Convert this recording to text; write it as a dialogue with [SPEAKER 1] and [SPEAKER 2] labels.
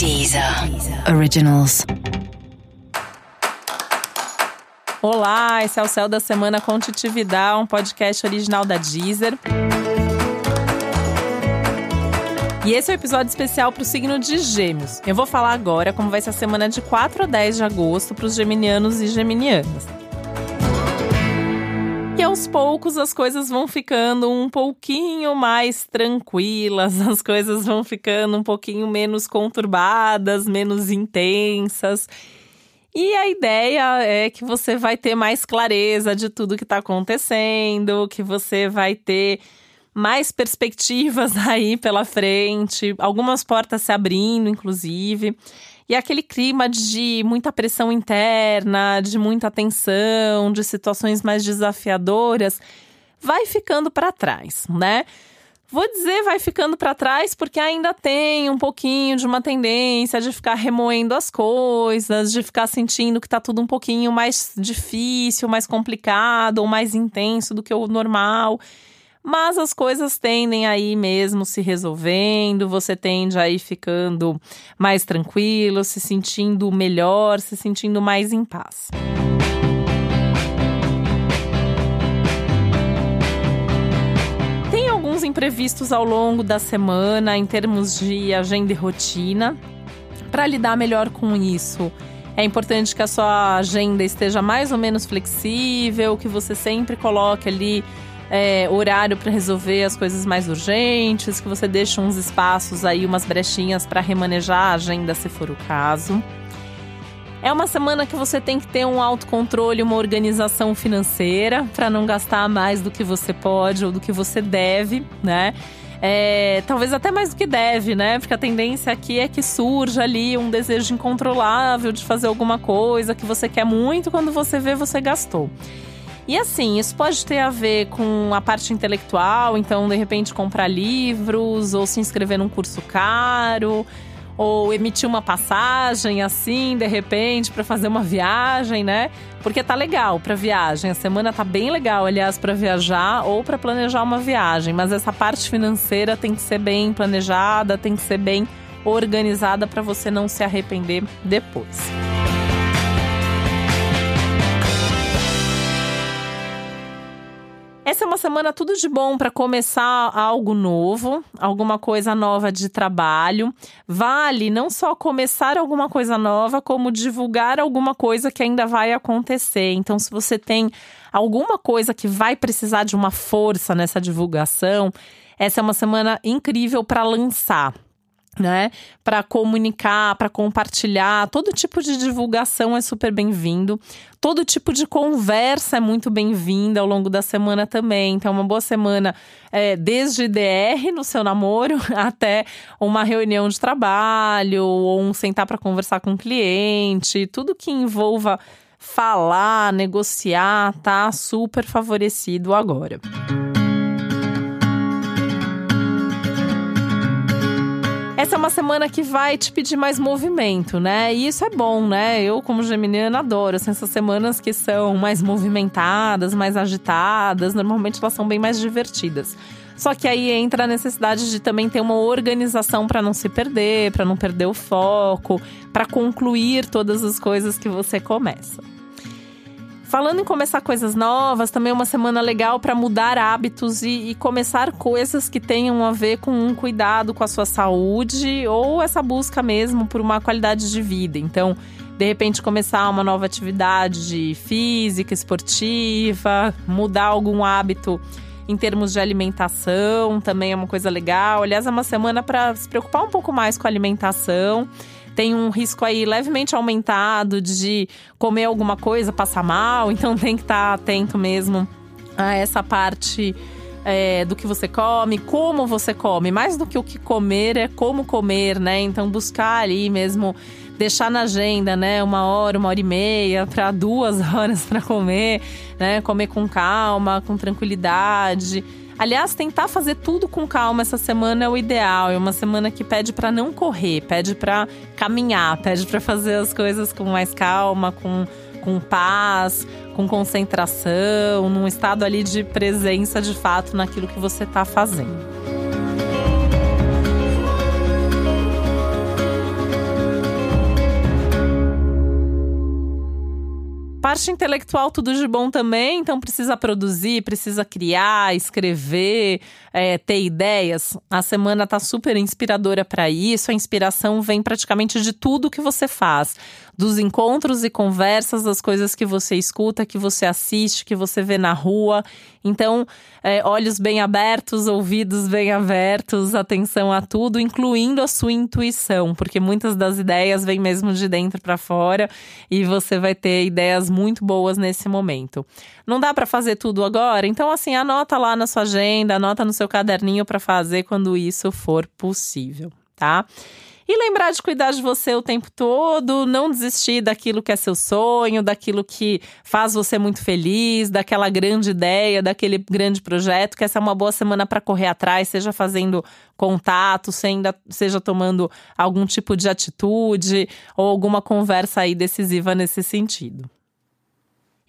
[SPEAKER 1] Deezer Originals.
[SPEAKER 2] Olá, esse é o Céu da Semana com Titividade, um podcast original da Deezer. E esse é o um episódio especial para o signo de Gêmeos. Eu vou falar agora como vai ser a semana de 4 a 10 de agosto para os geminianos e geminianas. E aos poucos as coisas vão ficando um pouquinho mais tranquilas, as coisas vão ficando um pouquinho menos conturbadas, menos intensas. E a ideia é que você vai ter mais clareza de tudo que está acontecendo, que você vai ter mais perspectivas aí pela frente, algumas portas se abrindo, inclusive. E aquele clima de muita pressão interna, de muita tensão, de situações mais desafiadoras, vai ficando para trás, né? Vou dizer vai ficando para trás porque ainda tem um pouquinho de uma tendência de ficar remoendo as coisas, de ficar sentindo que tá tudo um pouquinho mais difícil, mais complicado ou mais intenso do que o normal. Mas as coisas tendem aí mesmo se resolvendo, você tende aí ficando mais tranquilo, se sentindo melhor, se sentindo mais em paz. Tem alguns imprevistos ao longo da semana em termos de agenda e rotina. Para lidar melhor com isso, é importante que a sua agenda esteja mais ou menos flexível, que você sempre coloque ali é, horário para resolver as coisas mais urgentes, que você deixe uns espaços aí, umas brechinhas para remanejar a agenda se for o caso. É uma semana que você tem que ter um autocontrole, uma organização financeira para não gastar mais do que você pode ou do que você deve, né? É, talvez até mais do que deve, né? Porque a tendência aqui é que surja ali um desejo incontrolável de fazer alguma coisa que você quer muito, quando você vê, você gastou. E assim, isso pode ter a ver com a parte intelectual, então de repente comprar livros ou se inscrever num curso caro ou emitir uma passagem assim, de repente, para fazer uma viagem, né? Porque tá legal para viagem. A semana tá bem legal, aliás, para viajar ou para planejar uma viagem, mas essa parte financeira tem que ser bem planejada, tem que ser bem organizada para você não se arrepender depois. Essa é uma semana tudo de bom para começar algo novo, alguma coisa nova de trabalho. Vale não só começar alguma coisa nova, como divulgar alguma coisa que ainda vai acontecer. Então, se você tem alguma coisa que vai precisar de uma força nessa divulgação, essa é uma semana incrível para lançar né? Para comunicar, para compartilhar, todo tipo de divulgação é super bem-vindo. Todo tipo de conversa é muito bem-vinda ao longo da semana também. Então, uma boa semana é, desde DR no seu namoro até uma reunião de trabalho ou um sentar para conversar com o um cliente, tudo que envolva falar, negociar, tá super favorecido agora. Essa é uma semana que vai te pedir mais movimento, né? E isso é bom, né? Eu, como geminiana, adoro assim, essas semanas que são mais movimentadas, mais agitadas. Normalmente elas são bem mais divertidas. Só que aí entra a necessidade de também ter uma organização para não se perder, para não perder o foco, para concluir todas as coisas que você começa. Falando em começar coisas novas, também é uma semana legal para mudar hábitos e, e, começar coisas que tenham a ver com um cuidado com a sua saúde ou essa busca mesmo por uma qualidade de vida. Então, de repente, começar uma nova atividade física, esportiva, mudar algum hábito em termos de alimentação também é uma coisa legal. Aliás, é uma semana para se preocupar um pouco mais com a alimentação tem um risco aí levemente aumentado de comer alguma coisa, passar mal, então tem que estar tá atento mesmo a essa parte. É, do que você come, como você come. Mais do que o que comer é como comer, né? Então buscar ali mesmo, deixar na agenda, né? Uma hora, uma hora e meia, para duas horas para comer, né? Comer com calma, com tranquilidade. Aliás, tentar fazer tudo com calma essa semana é o ideal. É uma semana que pede para não correr, pede para caminhar, pede para fazer as coisas com mais calma, com com paz, com concentração, num estado ali de presença de fato naquilo que você está fazendo. Parte intelectual, tudo de bom também, então precisa produzir, precisa criar, escrever, é, ter ideias. A semana tá super inspiradora para isso. A inspiração vem praticamente de tudo que você faz, dos encontros e conversas, das coisas que você escuta, que você assiste, que você vê na rua. Então, é, olhos bem abertos, ouvidos bem abertos, atenção a tudo, incluindo a sua intuição, porque muitas das ideias vêm mesmo de dentro para fora e você vai ter ideias muito boas nesse momento. Não dá para fazer tudo agora, então assim, anota lá na sua agenda, anota no seu caderninho para fazer quando isso for possível, tá? E lembrar de cuidar de você o tempo todo, não desistir daquilo que é seu sonho, daquilo que faz você muito feliz, daquela grande ideia, daquele grande projeto, que essa é uma boa semana para correr atrás, seja fazendo contato, seja tomando algum tipo de atitude ou alguma conversa aí decisiva nesse sentido.